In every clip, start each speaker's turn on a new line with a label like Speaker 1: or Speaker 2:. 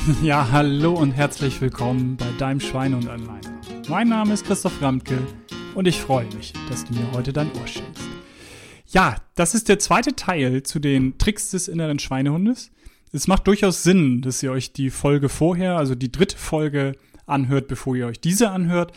Speaker 1: Ja, hallo und herzlich willkommen bei deinem Schweine und Anleiner. Mein Name ist Christoph Ramke und ich freue mich, dass du mir heute dein Ohr schenkst. Ja, das ist der zweite Teil zu den Tricks des inneren Schweinehundes. Es macht durchaus Sinn, dass ihr euch die Folge vorher, also die dritte Folge, anhört, bevor ihr euch diese anhört.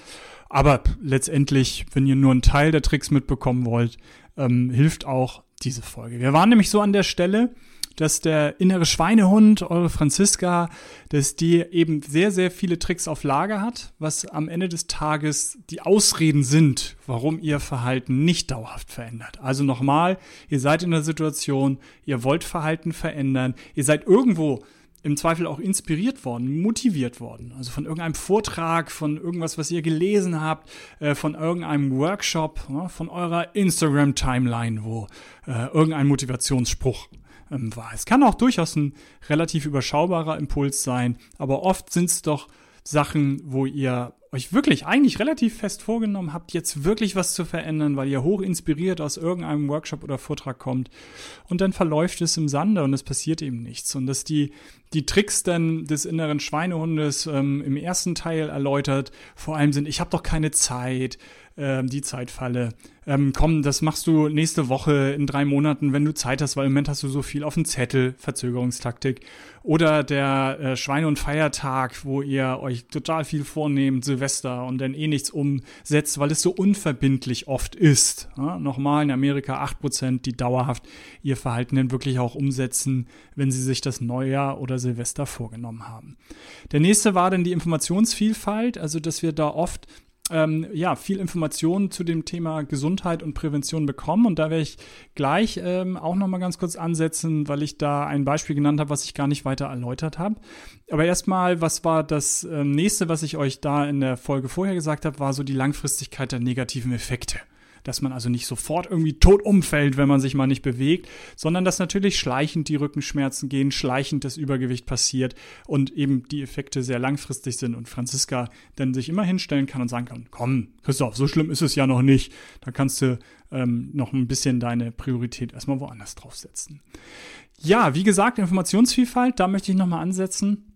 Speaker 1: Aber letztendlich, wenn ihr nur einen Teil der Tricks mitbekommen wollt, ähm, hilft auch diese Folge. Wir waren nämlich so an der Stelle, dass der innere Schweinehund, eure Franziska, dass die eben sehr, sehr viele Tricks auf Lager hat, was am Ende des Tages die Ausreden sind, warum ihr Verhalten nicht dauerhaft verändert. Also nochmal, ihr seid in der Situation, ihr wollt Verhalten verändern, ihr seid irgendwo im Zweifel auch inspiriert worden, motiviert worden. Also von irgendeinem Vortrag, von irgendwas, was ihr gelesen habt, äh, von irgendeinem Workshop, von eurer Instagram-Timeline, wo äh, irgendein Motivationsspruch ähm, war. Es kann auch durchaus ein relativ überschaubarer Impuls sein, aber oft sind es doch Sachen, wo ihr euch wirklich eigentlich relativ fest vorgenommen habt, jetzt wirklich was zu verändern, weil ihr hoch inspiriert aus irgendeinem Workshop oder Vortrag kommt und dann verläuft es im Sande und es passiert eben nichts. Und dass die, die Tricks dann des inneren Schweinehundes ähm, im ersten Teil erläutert, vor allem sind, ich habe doch keine Zeit, äh, die Zeitfalle. Ähm, komm, das machst du nächste Woche in drei Monaten, wenn du Zeit hast, weil im Moment hast du so viel auf dem Zettel, Verzögerungstaktik. Oder der äh, Schweine- und Feiertag, wo ihr euch total viel vornehmt, Silvester, und dann eh nichts umsetzt, weil es so unverbindlich oft ist. Ja, nochmal in Amerika 8%, die dauerhaft ihr Verhalten dann wirklich auch umsetzen, wenn sie sich das Neujahr oder Silvester vorgenommen haben. Der nächste war dann die Informationsvielfalt, also dass wir da oft ähm, ja, viel Informationen zu dem Thema Gesundheit und Prävention bekommen. Und da werde ich gleich ähm, auch nochmal ganz kurz ansetzen, weil ich da ein Beispiel genannt habe, was ich gar nicht weiter erläutert habe. Aber erstmal, was war das ähm, nächste, was ich euch da in der Folge vorher gesagt habe, war so die Langfristigkeit der negativen Effekte dass man also nicht sofort irgendwie tot umfällt, wenn man sich mal nicht bewegt, sondern dass natürlich schleichend die Rückenschmerzen gehen, schleichend das Übergewicht passiert und eben die Effekte sehr langfristig sind und Franziska dann sich immer hinstellen kann und sagen kann, komm, Christoph, so schlimm ist es ja noch nicht. Da kannst du ähm, noch ein bisschen deine Priorität erstmal woanders draufsetzen. Ja, wie gesagt, Informationsvielfalt, da möchte ich nochmal ansetzen.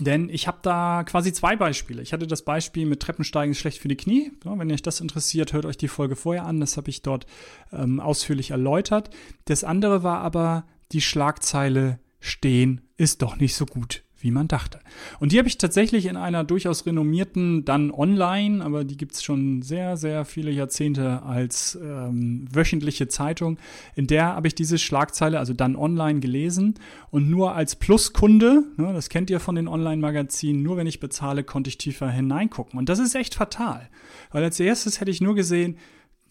Speaker 1: Denn ich habe da quasi zwei Beispiele. Ich hatte das Beispiel mit Treppensteigen ist schlecht für die Knie. Wenn euch das interessiert, hört euch die Folge vorher an. Das habe ich dort ähm, ausführlich erläutert. Das andere war aber die Schlagzeile Stehen ist doch nicht so gut wie man dachte. Und die habe ich tatsächlich in einer durchaus renommierten, dann online, aber die gibt es schon sehr, sehr viele Jahrzehnte als ähm, wöchentliche Zeitung. In der habe ich diese Schlagzeile, also dann online gelesen und nur als Pluskunde, ne, das kennt ihr von den Online-Magazinen, nur wenn ich bezahle, konnte ich tiefer hineingucken. Und das ist echt fatal. Weil als erstes hätte ich nur gesehen,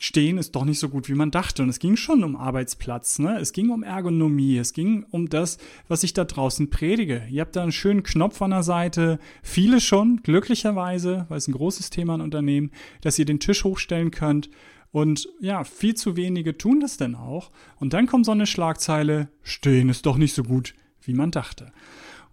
Speaker 1: Stehen ist doch nicht so gut, wie man dachte. Und es ging schon um Arbeitsplatz, ne? Es ging um Ergonomie, es ging um das, was ich da draußen predige. Ihr habt da einen schönen Knopf an der Seite, viele schon, glücklicherweise, weil es ein großes Thema in Unternehmen, dass ihr den Tisch hochstellen könnt. Und ja, viel zu wenige tun das denn auch. Und dann kommt so eine Schlagzeile, Stehen ist doch nicht so gut, wie man dachte.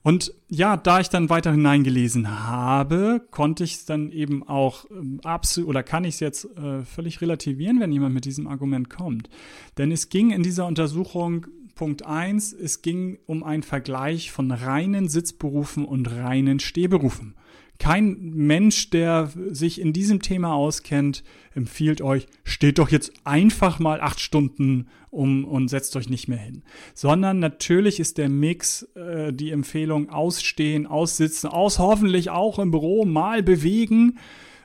Speaker 1: Und ja, da ich dann weiter hineingelesen habe, konnte ich es dann eben auch ähm, absolut oder kann ich es jetzt äh, völlig relativieren, wenn jemand mit diesem Argument kommt. Denn es ging in dieser Untersuchung Punkt 1, es ging um einen Vergleich von reinen Sitzberufen und reinen Stehberufen. Kein Mensch, der sich in diesem Thema auskennt, empfiehlt euch, steht doch jetzt einfach mal acht Stunden um und setzt euch nicht mehr hin. Sondern natürlich ist der Mix, äh, die Empfehlung ausstehen, aussitzen, aus hoffentlich auch im Büro mal bewegen.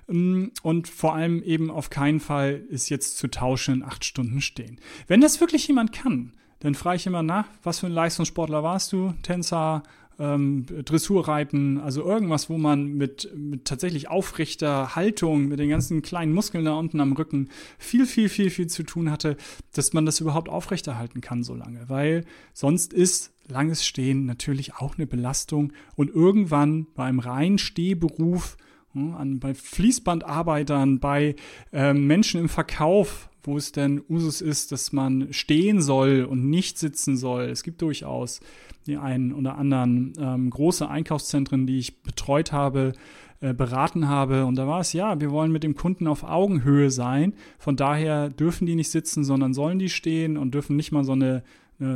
Speaker 1: Ähm, und vor allem eben auf keinen Fall ist jetzt zu tauschen, acht Stunden stehen. Wenn das wirklich jemand kann, dann frage ich immer nach, was für ein Leistungssportler warst du? Tänzer, ähm, Dressurreiten, also irgendwas, wo man mit, mit tatsächlich aufrechter Haltung, mit den ganzen kleinen Muskeln da unten am Rücken viel, viel, viel, viel zu tun hatte, dass man das überhaupt aufrechterhalten kann so lange. Weil sonst ist langes Stehen natürlich auch eine Belastung und irgendwann beim reinen Stehberuf hm, an, bei Fließbandarbeitern, bei äh, Menschen im Verkauf, wo es denn Usus ist, dass man stehen soll und nicht sitzen soll. Es gibt durchaus die einen oder anderen ähm, große Einkaufszentren, die ich betreut habe, äh, beraten habe. Und da war es, ja, wir wollen mit dem Kunden auf Augenhöhe sein. Von daher dürfen die nicht sitzen, sondern sollen die stehen und dürfen nicht mal so eine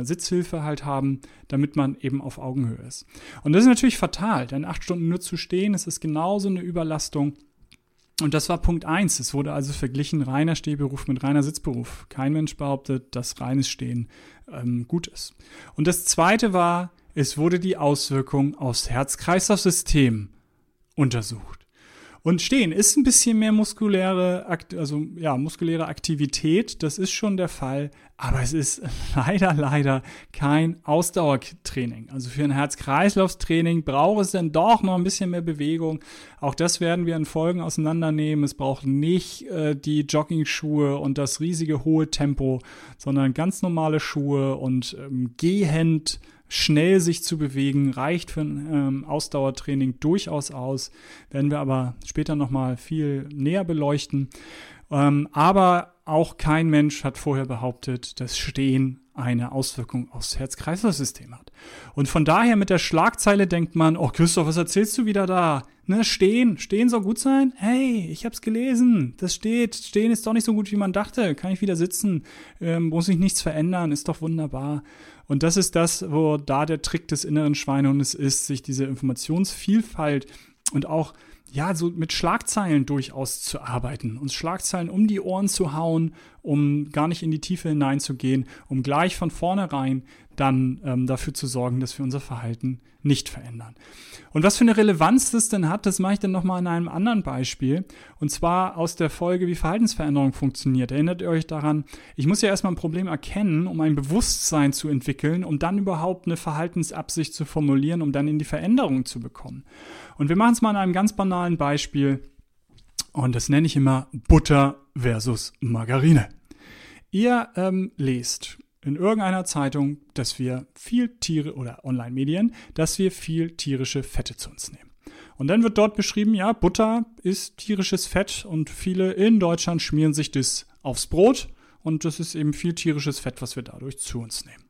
Speaker 1: Sitzhilfe halt haben, damit man eben auf Augenhöhe ist. Und das ist natürlich fatal, denn acht Stunden nur zu stehen, das ist genauso eine Überlastung. Und das war Punkt eins. Es wurde also verglichen reiner Stehberuf mit reiner Sitzberuf. Kein Mensch behauptet, dass reines Stehen ähm, gut ist. Und das zweite war, es wurde die Auswirkung aufs Herz-Kreislauf-System untersucht. Und stehen ist ein bisschen mehr muskuläre, also ja, muskuläre Aktivität, das ist schon der Fall, aber es ist leider, leider kein Ausdauertraining. Also für ein Herz-Kreislauf-Training braucht es dann doch noch ein bisschen mehr Bewegung. Auch das werden wir in Folgen auseinandernehmen. Es braucht nicht äh, die Jogging-Schuhe und das riesige hohe Tempo, sondern ganz normale Schuhe und ähm, gehend schnell sich zu bewegen, reicht für ein ähm, Ausdauertraining durchaus aus. Werden wir aber später nochmal viel näher beleuchten. Ähm, aber auch kein Mensch hat vorher behauptet, dass Stehen eine Auswirkung aufs Herz-Kreislauf-System hat. Und von daher mit der Schlagzeile denkt man, oh Christoph, was erzählst du wieder da? Ne, stehen, stehen soll gut sein? Hey, ich hab's gelesen, das steht, stehen ist doch nicht so gut, wie man dachte, kann ich wieder sitzen, ähm, muss ich nichts verändern, ist doch wunderbar. Und das ist das, wo da der Trick des inneren Schweinehundes ist, sich diese Informationsvielfalt und auch ja, so mit Schlagzeilen durchaus zu arbeiten, uns Schlagzeilen um die Ohren zu hauen, um gar nicht in die Tiefe hineinzugehen, um gleich von vornherein dann ähm, dafür zu sorgen, dass wir unser Verhalten nicht verändern. Und was für eine Relevanz das denn hat, das mache ich dann nochmal in einem anderen Beispiel. Und zwar aus der Folge, wie Verhaltensveränderung funktioniert. Erinnert ihr euch daran, ich muss ja erstmal ein Problem erkennen, um ein Bewusstsein zu entwickeln, um dann überhaupt eine Verhaltensabsicht zu formulieren, um dann in die Veränderung zu bekommen. Und wir machen es mal an einem ganz banalen Beispiel. Und das nenne ich immer Butter versus Margarine. Ihr ähm, lest in irgendeiner Zeitung, dass wir viel Tiere oder Online-Medien, dass wir viel tierische Fette zu uns nehmen. Und dann wird dort beschrieben, ja, Butter ist tierisches Fett und viele in Deutschland schmieren sich das aufs Brot und das ist eben viel tierisches Fett, was wir dadurch zu uns nehmen.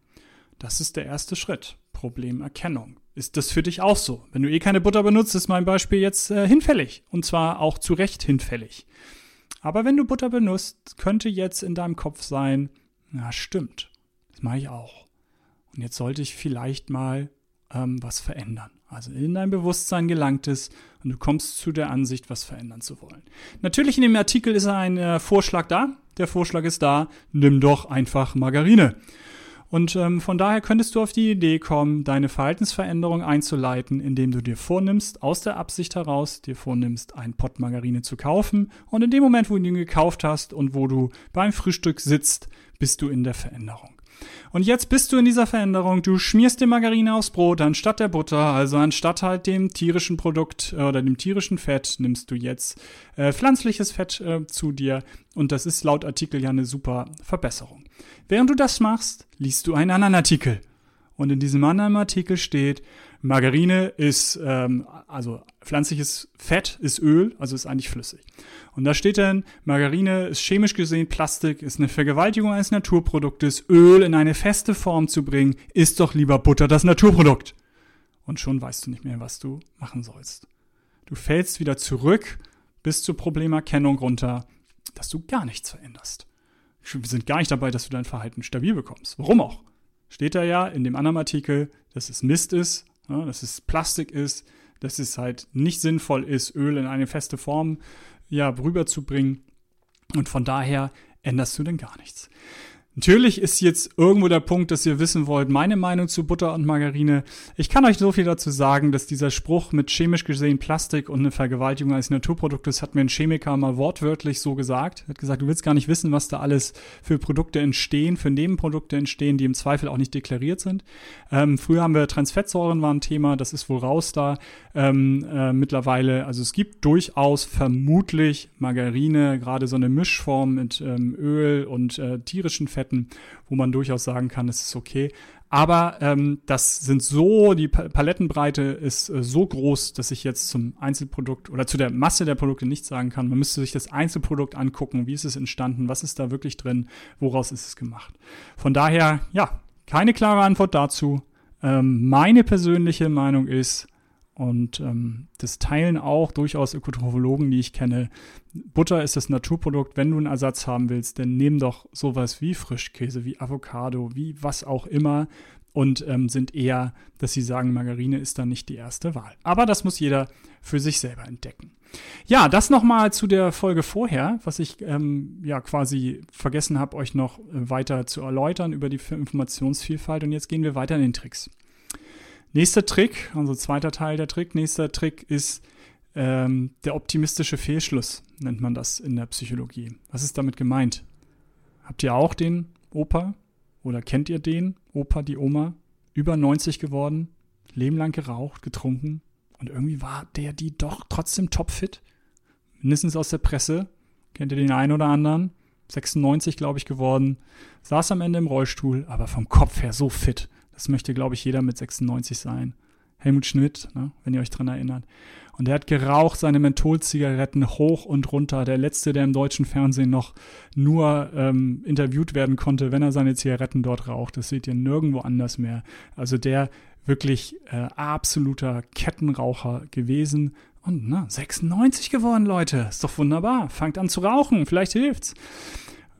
Speaker 1: Das ist der erste Schritt. Problemerkennung. Ist das für dich auch so? Wenn du eh keine Butter benutzt, ist mein Beispiel jetzt äh, hinfällig. Und zwar auch zu Recht hinfällig. Aber wenn du Butter benutzt, könnte jetzt in deinem Kopf sein, na stimmt, das mache ich auch. Und jetzt sollte ich vielleicht mal ähm, was verändern. Also in dein Bewusstsein gelangt es und du kommst zu der Ansicht, was verändern zu wollen. Natürlich in dem Artikel ist ein äh, Vorschlag da. Der Vorschlag ist da, nimm doch einfach Margarine. Und ähm, von daher könntest du auf die Idee kommen, deine Verhaltensveränderung einzuleiten, indem du dir vornimmst, aus der Absicht heraus, dir vornimmst, ein Pott Margarine zu kaufen. Und in dem Moment, wo du ihn gekauft hast und wo du beim Frühstück sitzt, bist du in der Veränderung. Und jetzt bist du in dieser Veränderung. Du schmierst dir Margarine aufs Brot anstatt der Butter, also anstatt halt dem tierischen Produkt äh, oder dem tierischen Fett nimmst du jetzt äh, pflanzliches Fett äh, zu dir. Und das ist laut Artikel ja eine super Verbesserung. Während du das machst, liest du einen anderen Artikel. Und in diesem anderen Artikel steht, Margarine ist, ähm, also pflanzliches Fett ist Öl, also ist eigentlich flüssig. Und da steht dann, Margarine ist chemisch gesehen Plastik, ist eine Vergewaltigung eines Naturproduktes. Öl in eine feste Form zu bringen, ist doch lieber Butter das Naturprodukt. Und schon weißt du nicht mehr, was du machen sollst. Du fällst wieder zurück bis zur Problemerkennung runter, dass du gar nichts veränderst. Wir sind gar nicht dabei, dass du dein Verhalten stabil bekommst. Warum auch? Steht da ja in dem anderen Artikel, dass es Mist ist, ja, dass es Plastik ist, dass es halt nicht sinnvoll ist, Öl in eine feste Form ja, rüberzubringen. Und von daher änderst du denn gar nichts. Natürlich ist jetzt irgendwo der Punkt, dass ihr wissen wollt, meine Meinung zu Butter und Margarine. Ich kann euch so viel dazu sagen, dass dieser Spruch mit chemisch gesehen Plastik und eine Vergewaltigung als Naturproduktes hat mir ein Chemiker mal wortwörtlich so gesagt. Er hat gesagt, du willst gar nicht wissen, was da alles für Produkte entstehen, für Nebenprodukte entstehen, die im Zweifel auch nicht deklariert sind. Ähm, früher haben wir Transfettsäuren war ein Thema, das ist wohl raus da ähm, äh, mittlerweile. Also es gibt durchaus vermutlich Margarine, gerade so eine Mischform mit ähm, Öl und äh, tierischen Fetten Fetten, wo man durchaus sagen kann, es ist okay. Aber ähm, das sind so, die Palettenbreite ist äh, so groß, dass ich jetzt zum Einzelprodukt oder zu der Masse der Produkte nichts sagen kann. Man müsste sich das Einzelprodukt angucken, wie ist es entstanden, was ist da wirklich drin, woraus ist es gemacht. Von daher, ja, keine klare Antwort dazu. Ähm, meine persönliche Meinung ist, Und ähm, das teilen auch durchaus Ökotrophologen, die ich kenne. Butter ist das Naturprodukt. Wenn du einen Ersatz haben willst, dann nimm doch sowas wie Frischkäse, wie Avocado, wie was auch immer und ähm, sind eher, dass sie sagen, Margarine ist dann nicht die erste Wahl. Aber das muss jeder für sich selber entdecken. Ja, das nochmal zu der Folge vorher, was ich ähm, ja quasi vergessen habe, euch noch äh, weiter zu erläutern über die Informationsvielfalt. Und jetzt gehen wir weiter in den Tricks. Nächster Trick, also zweiter Teil der Trick, nächster Trick ist ähm, der optimistische Fehlschluss, nennt man das in der Psychologie. Was ist damit gemeint? Habt ihr auch den Opa oder kennt ihr den Opa, die Oma? Über 90 geworden, Leben lang geraucht, getrunken, und irgendwie war der, die doch trotzdem topfit. Mindestens aus der Presse. Kennt ihr den einen oder anderen? 96, glaube ich, geworden. Saß am Ende im Rollstuhl, aber vom Kopf her so fit. Das möchte, glaube ich, jeder mit 96 sein. Helmut Schmidt, ne, wenn ihr euch dran erinnert. Und der hat geraucht seine Mentholzigaretten hoch und runter. Der letzte, der im deutschen Fernsehen noch nur ähm, interviewt werden konnte, wenn er seine Zigaretten dort raucht. Das seht ihr nirgendwo anders mehr. Also der wirklich äh, absoluter Kettenraucher gewesen. Und na, 96 geworden, Leute. Ist doch wunderbar. Fangt an zu rauchen. Vielleicht hilft's.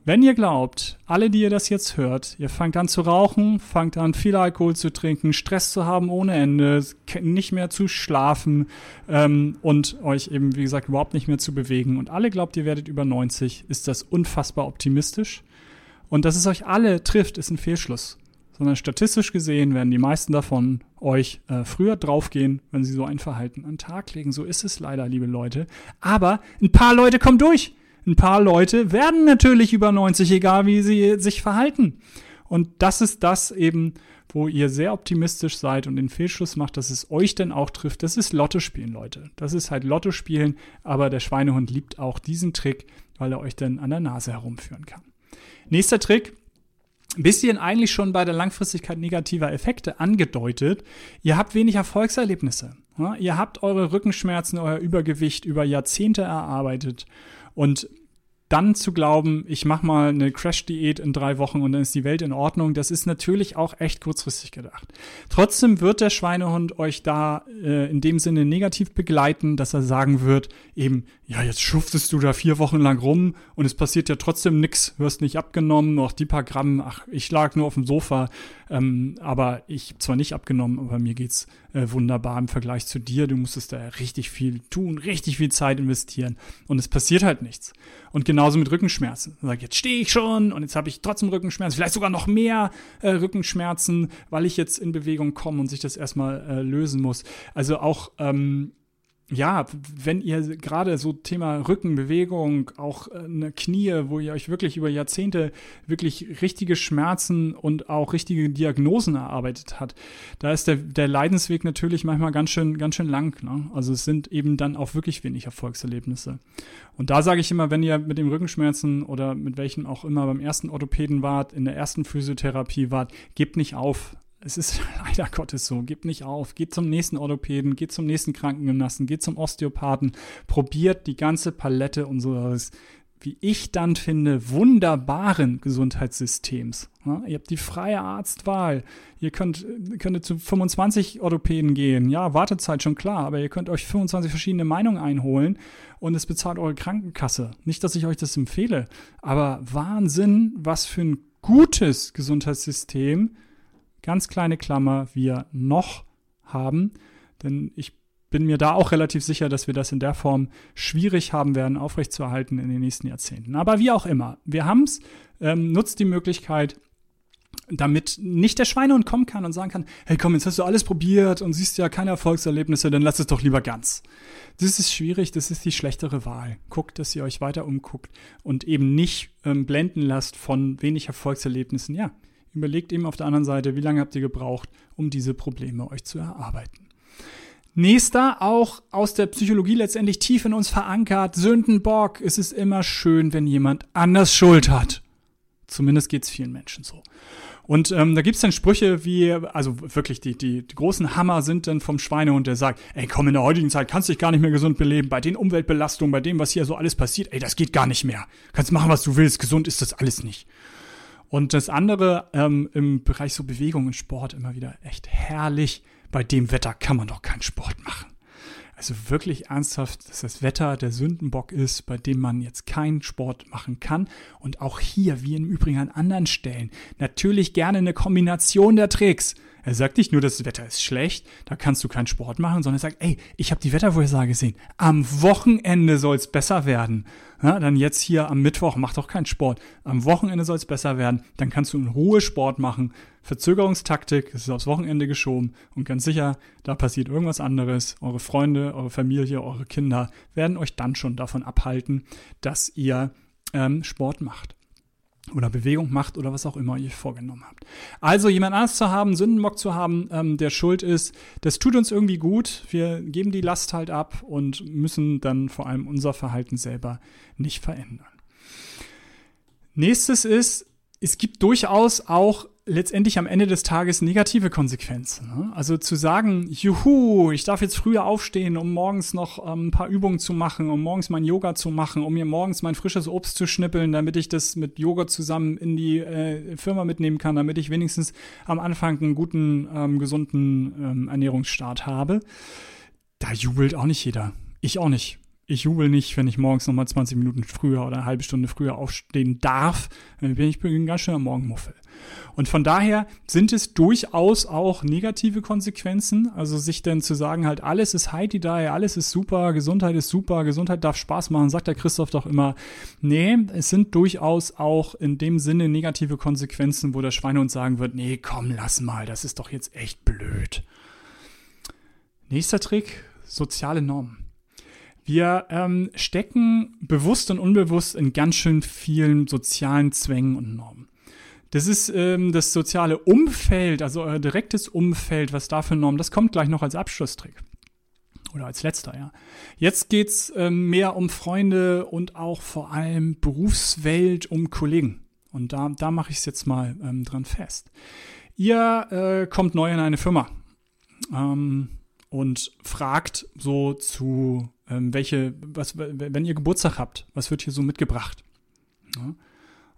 Speaker 1: Wenn ihr glaubt, alle, die ihr das jetzt hört, ihr fangt an zu rauchen, fangt an viel Alkohol zu trinken, Stress zu haben ohne Ende, nicht mehr zu schlafen ähm, und euch eben, wie gesagt, überhaupt nicht mehr zu bewegen und alle glaubt, ihr werdet über 90, ist das unfassbar optimistisch. Und dass es euch alle trifft, ist ein Fehlschluss sondern statistisch gesehen werden die meisten davon euch äh, früher draufgehen, wenn sie so ein Verhalten an den Tag legen. So ist es leider, liebe Leute. Aber ein paar Leute kommen durch. Ein paar Leute werden natürlich über 90, egal wie sie sich verhalten. Und das ist das eben, wo ihr sehr optimistisch seid und den Fehlschluss macht, dass es euch denn auch trifft. Das ist Lotto spielen, Leute. Das ist halt Lotto spielen, aber der Schweinehund liebt auch diesen Trick, weil er euch dann an der Nase herumführen kann. Nächster Trick, bisschen eigentlich schon bei der Langfristigkeit negativer Effekte angedeutet. Ihr habt wenig Erfolgserlebnisse. Ihr habt eure Rückenschmerzen, euer Übergewicht über Jahrzehnte erarbeitet. Und dann zu glauben, ich mache mal eine Crash-Diät in drei Wochen und dann ist die Welt in Ordnung, das ist natürlich auch echt kurzfristig gedacht. Trotzdem wird der Schweinehund euch da äh, in dem Sinne negativ begleiten, dass er sagen wird, eben, ja, jetzt schuftest du da vier Wochen lang rum und es passiert ja trotzdem nix, wirst nicht abgenommen, noch die paar Gramm, ach, ich lag nur auf dem Sofa, ähm, aber ich zwar nicht abgenommen, aber mir geht's äh, wunderbar im Vergleich zu dir. Du musstest da richtig viel tun, richtig viel Zeit investieren und es passiert halt nichts. Und genauso mit Rückenschmerzen. Sag, jetzt stehe ich schon und jetzt habe ich trotzdem Rückenschmerzen, vielleicht sogar noch mehr äh, Rückenschmerzen, weil ich jetzt in Bewegung komme und sich das erstmal äh, lösen muss. Also auch ähm, ja, wenn ihr gerade so Thema Rückenbewegung, auch eine Knie, wo ihr euch wirklich über Jahrzehnte wirklich richtige Schmerzen und auch richtige Diagnosen erarbeitet hat, da ist der, der Leidensweg natürlich manchmal ganz schön, ganz schön lang. Ne? Also es sind eben dann auch wirklich wenig Erfolgserlebnisse. Und da sage ich immer, wenn ihr mit dem Rückenschmerzen oder mit welchem auch immer beim ersten Orthopäden wart, in der ersten Physiotherapie wart, gebt nicht auf es ist leider Gottes so. Gebt nicht auf. Geht zum nächsten Orthopäden, geht zum nächsten Krankengymnasten, geht zum Osteopathen. Probiert die ganze Palette unseres, wie ich dann finde, wunderbaren Gesundheitssystems. Ja, ihr habt die freie Arztwahl. Ihr könnt, könnt zu 25 Orthopäden gehen. Ja, Wartezeit schon klar, aber ihr könnt euch 25 verschiedene Meinungen einholen und es bezahlt eure Krankenkasse. Nicht, dass ich euch das empfehle, aber Wahnsinn, was für ein gutes Gesundheitssystem ganz kleine Klammer, wir noch haben. Denn ich bin mir da auch relativ sicher, dass wir das in der Form schwierig haben werden, aufrechtzuerhalten in den nächsten Jahrzehnten. Aber wie auch immer, wir haben es, ähm, nutzt die Möglichkeit, damit nicht der Schweinehund kommen kann und sagen kann, hey komm, jetzt hast du alles probiert und siehst ja keine Erfolgserlebnisse, dann lass es doch lieber ganz. Das ist schwierig, das ist die schlechtere Wahl. Guckt, dass ihr euch weiter umguckt und eben nicht ähm, blenden lasst von wenig Erfolgserlebnissen. Ja, Überlegt eben auf der anderen Seite, wie lange habt ihr gebraucht, um diese Probleme euch zu erarbeiten. Nächster, auch aus der Psychologie letztendlich tief in uns verankert, Sündenbock. Es ist immer schön, wenn jemand anders Schuld hat. Zumindest geht es vielen Menschen so. Und ähm, da es dann Sprüche wie, also wirklich die, die, die großen Hammer sind dann vom Schweinehund, der sagt, ey komm, in der heutigen Zeit kannst dich gar nicht mehr gesund beleben, bei den Umweltbelastungen, bei dem, was hier so alles passiert, ey, das geht gar nicht mehr. Kannst machen, was du willst, gesund ist das alles nicht. Und das andere ähm, im Bereich so Bewegung und Sport immer wieder echt herrlich. bei dem Wetter kann man doch keinen Sport machen. Also wirklich ernsthaft, dass das Wetter der Sündenbock ist, bei dem man jetzt keinen Sport machen kann. Und auch hier, wie im Übrigen an anderen Stellen, natürlich gerne eine Kombination der Tricks. Er sagt nicht nur, das Wetter ist schlecht, da kannst du keinen Sport machen, sondern er sagt, ey, ich habe die Wettervorhersage gesehen. Am Wochenende soll es besser werden. Ja, dann jetzt hier am Mittwoch, mach doch keinen Sport. Am Wochenende soll es besser werden. Dann kannst du in Ruhe Sport machen. Verzögerungstaktik, es ist aufs Wochenende geschoben und ganz sicher, da passiert irgendwas anderes. Eure Freunde, eure Familie, eure Kinder werden euch dann schon davon abhalten, dass ihr ähm, Sport macht oder Bewegung macht oder was auch immer ihr vorgenommen habt. Also jemand anders zu haben, Sündenbock zu haben, ähm, der schuld ist, das tut uns irgendwie gut. Wir geben die Last halt ab und müssen dann vor allem unser Verhalten selber nicht verändern. Nächstes ist, es gibt durchaus auch letztendlich am Ende des Tages negative Konsequenzen. Ne? Also zu sagen, juhu, ich darf jetzt früher aufstehen, um morgens noch ähm, ein paar Übungen zu machen, um morgens mein Yoga zu machen, um mir morgens mein frisches Obst zu schnippeln, damit ich das mit Yoga zusammen in die äh, Firma mitnehmen kann, damit ich wenigstens am Anfang einen guten, ähm, gesunden ähm, Ernährungsstart habe. Da jubelt auch nicht jeder. Ich auch nicht ich jubel nicht, wenn ich morgens nochmal 20 Minuten früher oder eine halbe Stunde früher aufstehen darf. Dann bin ich ein ganz schöner Morgenmuffel. Und von daher sind es durchaus auch negative Konsequenzen. Also sich dann zu sagen, halt alles ist heidi da, alles ist super, Gesundheit ist super, Gesundheit darf Spaß machen, sagt der Christoph doch immer. Nee, es sind durchaus auch in dem Sinne negative Konsequenzen, wo der Schweinehund sagen wird, nee, komm, lass mal, das ist doch jetzt echt blöd. Nächster Trick, soziale Normen. Wir ähm, stecken bewusst und unbewusst in ganz schön vielen sozialen Zwängen und Normen. Das ist ähm, das soziale Umfeld, also euer direktes Umfeld, was da für Normen, das kommt gleich noch als Abschlusstrick. Oder als letzter, ja. Jetzt geht's ähm, mehr um Freunde und auch vor allem Berufswelt, um Kollegen. Und da, da mache ich es jetzt mal ähm, dran fest. Ihr äh, kommt neu in eine Firma ähm, und fragt so zu ähm, welche, was, wenn ihr Geburtstag habt, was wird hier so mitgebracht? Ja?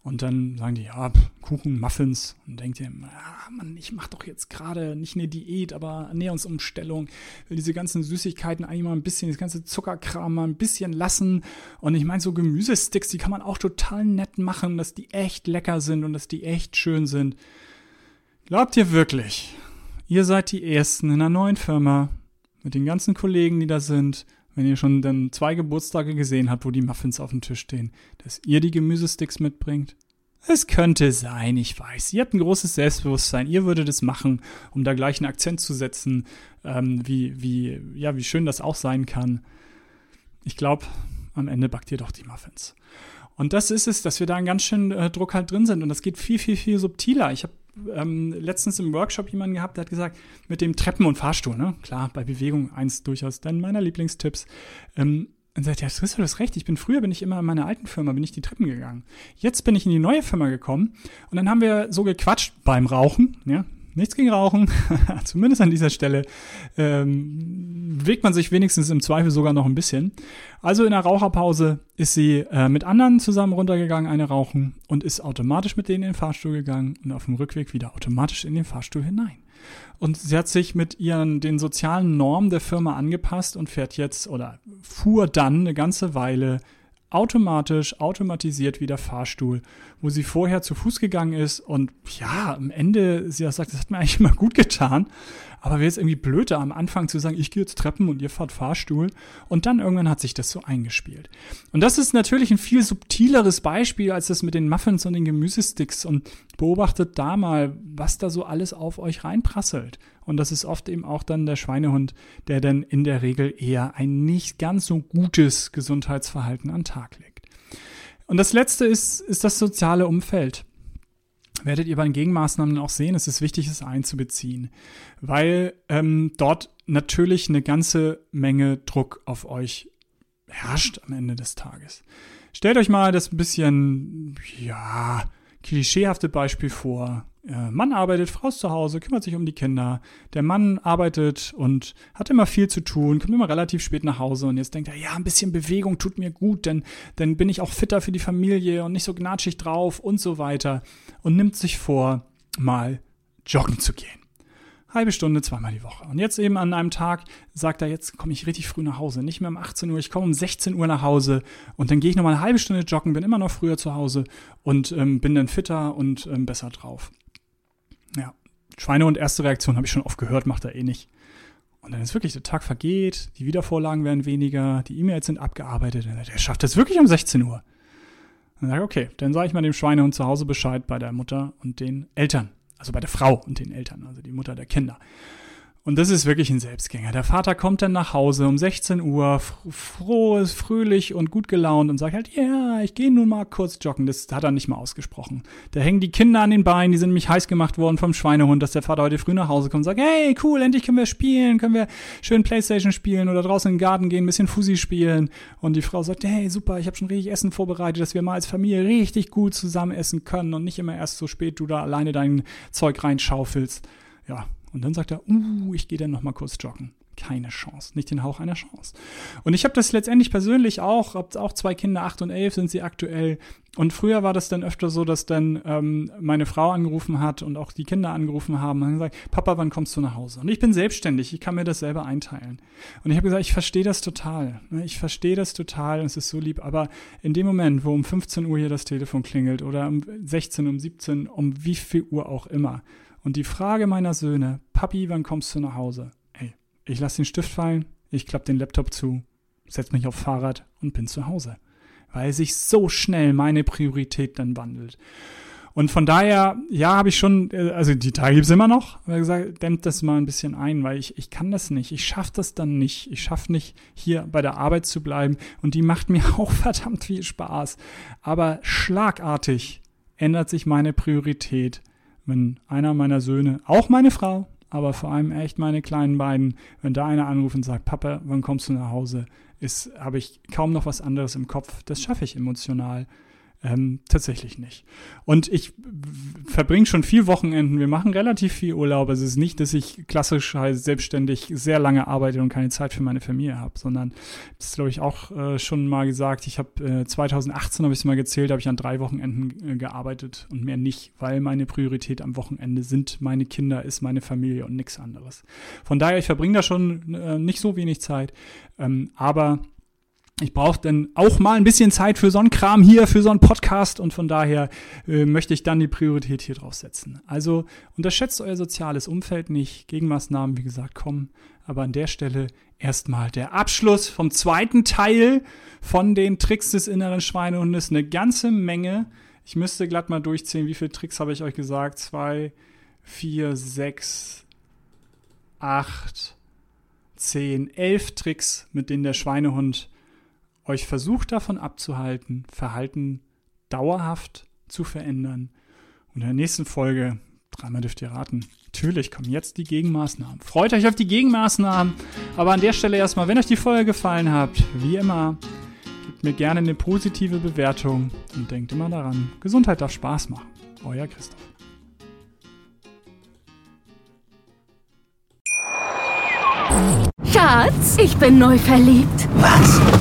Speaker 1: Und dann sagen die, ja, Kuchen, Muffins. Und denkt ihr, ja, Mann, ich mache doch jetzt gerade nicht eine Diät, aber Ernährungsumstellung. Will diese ganzen Süßigkeiten eigentlich mal ein bisschen, das ganze Zuckerkram mal ein bisschen lassen. Und ich meine, so Gemüsesticks, die kann man auch total nett machen, dass die echt lecker sind und dass die echt schön sind. Glaubt ihr wirklich, ihr seid die Ersten in einer neuen Firma mit den ganzen Kollegen, die da sind wenn ihr schon dann zwei Geburtstage gesehen habt, wo die Muffins auf dem Tisch stehen, dass ihr die Gemüsesticks mitbringt? Es könnte sein, ich weiß. Ihr habt ein großes Selbstbewusstsein. Ihr würdet es machen, um da gleich einen Akzent zu setzen, ähm, wie, wie, ja, wie schön das auch sein kann. Ich glaube, am Ende backt ihr doch die Muffins. Und das ist es, dass wir da einen ganz schönen äh, Druck halt drin sind. Und das geht viel, viel, viel subtiler. Ich habe ähm, letztens im Workshop jemanden gehabt, der hat gesagt, mit dem Treppen und Fahrstuhl, ne? Klar, bei Bewegung eins durchaus dann meiner Lieblingstipps. Ähm, und sagt, ja, Chris, du hast recht. Ich bin früher bin ich immer in meiner alten Firma, bin ich die Treppen gegangen. Jetzt bin ich in die neue Firma gekommen und dann haben wir so gequatscht beim Rauchen, ja, Nichts gegen Rauchen, zumindest an dieser Stelle. Ähm, bewegt man sich wenigstens im Zweifel sogar noch ein bisschen. Also in der Raucherpause ist sie äh, mit anderen zusammen runtergegangen, eine rauchen, und ist automatisch mit denen in den Fahrstuhl gegangen und auf dem Rückweg wieder automatisch in den Fahrstuhl hinein. Und sie hat sich mit ihren, den sozialen Normen der Firma angepasst und fährt jetzt oder fuhr dann eine ganze Weile automatisch, automatisiert wie der Fahrstuhl, wo sie vorher zu Fuß gegangen ist und ja, am Ende, sie hat gesagt, das hat mir eigentlich immer gut getan, aber wäre jetzt irgendwie blöder am Anfang zu sagen, ich gehe jetzt Treppen und ihr fahrt Fahrstuhl und dann irgendwann hat sich das so eingespielt. Und das ist natürlich ein viel subtileres Beispiel als das mit den Muffins und den Gemüsesticks und beobachtet da mal, was da so alles auf euch reinprasselt. Und das ist oft eben auch dann der Schweinehund, der dann in der Regel eher ein nicht ganz so gutes Gesundheitsverhalten an Tag legt. Und das letzte ist, ist das soziale Umfeld. Werdet ihr bei den Gegenmaßnahmen auch sehen, es ist wichtig, es einzubeziehen, weil ähm, dort natürlich eine ganze Menge Druck auf euch herrscht am Ende des Tages. Stellt euch mal das ein bisschen, ja, klischeehafte Beispiel vor. Mann arbeitet, Frau ist zu Hause, kümmert sich um die Kinder. Der Mann arbeitet und hat immer viel zu tun, kommt immer relativ spät nach Hause und jetzt denkt er, ja, ein bisschen Bewegung tut mir gut, denn dann bin ich auch fitter für die Familie und nicht so gnatschig drauf und so weiter und nimmt sich vor, mal joggen zu gehen. Halbe Stunde, zweimal die Woche. Und jetzt eben an einem Tag sagt er, jetzt komme ich richtig früh nach Hause. Nicht mehr um 18 Uhr, ich komme um 16 Uhr nach Hause und dann gehe ich nochmal eine halbe Stunde joggen, bin immer noch früher zu Hause und ähm, bin dann fitter und ähm, besser drauf. Ja, Schweine und erste Reaktion habe ich schon oft gehört, macht er eh nicht. Und dann ist wirklich der Tag vergeht, die Wiedervorlagen werden weniger, die E-Mails sind abgearbeitet. Der schafft das wirklich um 16 Uhr. Dann sage ich, okay, dann sage ich mal dem Schweinehund zu Hause Bescheid bei der Mutter und den Eltern. Also bei der Frau und den Eltern, also die Mutter der Kinder. Und das ist wirklich ein Selbstgänger. Der Vater kommt dann nach Hause um 16 Uhr, froh, fröhlich und gut gelaunt und sagt halt, ja, ich gehe nun mal kurz joggen. Das hat er nicht mal ausgesprochen. Da hängen die Kinder an den Beinen, die sind nämlich heiß gemacht worden vom Schweinehund, dass der Vater heute früh nach Hause kommt und sagt, hey, cool, endlich können wir spielen, können wir schön Playstation spielen oder draußen in den Garten gehen, ein bisschen Fusi spielen. Und die Frau sagt, hey, super, ich habe schon richtig Essen vorbereitet, dass wir mal als Familie richtig gut zusammen essen können und nicht immer erst so spät du da alleine dein Zeug reinschaufelst. Ja, und dann sagt er, uh, ich gehe dann noch mal kurz joggen. Keine Chance, nicht den Hauch einer Chance. Und ich habe das letztendlich persönlich auch, habe auch zwei Kinder, acht und elf sind sie aktuell. Und früher war das dann öfter so, dass dann ähm, meine Frau angerufen hat und auch die Kinder angerufen haben und gesagt, Papa, wann kommst du nach Hause? Und ich bin selbstständig, ich kann mir das selber einteilen. Und ich habe gesagt, ich verstehe das total. Ne? Ich verstehe das total und es ist so lieb. Aber in dem Moment, wo um 15 Uhr hier das Telefon klingelt oder um 16, um 17, um wie viel Uhr auch immer, und die Frage meiner Söhne, Papi, wann kommst du nach Hause? Ey, ich lasse den Stift fallen, ich klappe den Laptop zu, setze mich auf Fahrrad und bin zu Hause. Weil sich so schnell meine Priorität dann wandelt. Und von daher, ja, habe ich schon, äh, also die Tage gibt es immer noch, aber gesagt, dämmt das mal ein bisschen ein, weil ich, ich kann das nicht. Ich schaffe das dann nicht. Ich schaffe nicht, hier bei der Arbeit zu bleiben. Und die macht mir auch verdammt viel Spaß. Aber schlagartig ändert sich meine Priorität wenn einer meiner Söhne, auch meine Frau, aber vor allem echt meine kleinen beiden, wenn da einer anruft und sagt, Papa, wann kommst du nach Hause, ist, habe ich kaum noch was anderes im Kopf. Das schaffe ich emotional. Ähm, tatsächlich nicht. Und ich verbringe schon viel Wochenenden. Wir machen relativ viel Urlaub. Also es ist nicht, dass ich klassisch halt selbstständig sehr lange arbeite und keine Zeit für meine Familie habe, sondern das glaube ich, auch äh, schon mal gesagt. Ich habe äh, 2018, habe ich es mal gezählt, habe ich an drei Wochenenden äh, gearbeitet und mehr nicht, weil meine Priorität am Wochenende sind meine Kinder, ist meine Familie und nichts anderes. Von daher, ich verbringe da schon äh, nicht so wenig Zeit. Ähm, aber ich brauche dann auch mal ein bisschen Zeit für so einen Kram hier, für so einen Podcast und von daher äh, möchte ich dann die Priorität hier drauf setzen. Also unterschätzt euer soziales Umfeld nicht. Gegenmaßnahmen, wie gesagt, kommen. Aber an der Stelle erstmal der Abschluss vom zweiten Teil von den Tricks des inneren Schweinehundes. Eine ganze Menge. Ich müsste glatt mal durchzählen, wie viele Tricks habe ich euch gesagt? Zwei, vier, sechs, acht, zehn, elf Tricks, mit denen der Schweinehund euch versucht davon abzuhalten, Verhalten dauerhaft zu verändern. Und in der nächsten Folge, dreimal dürft ihr raten, natürlich kommen jetzt die Gegenmaßnahmen. Freut euch auf die Gegenmaßnahmen. Aber an der Stelle erstmal, wenn euch die Folge gefallen hat, wie immer, gebt mir gerne eine positive Bewertung und denkt immer daran, Gesundheit darf Spaß machen. Euer Christoph.
Speaker 2: Schatz, ich bin neu verliebt.
Speaker 3: Was?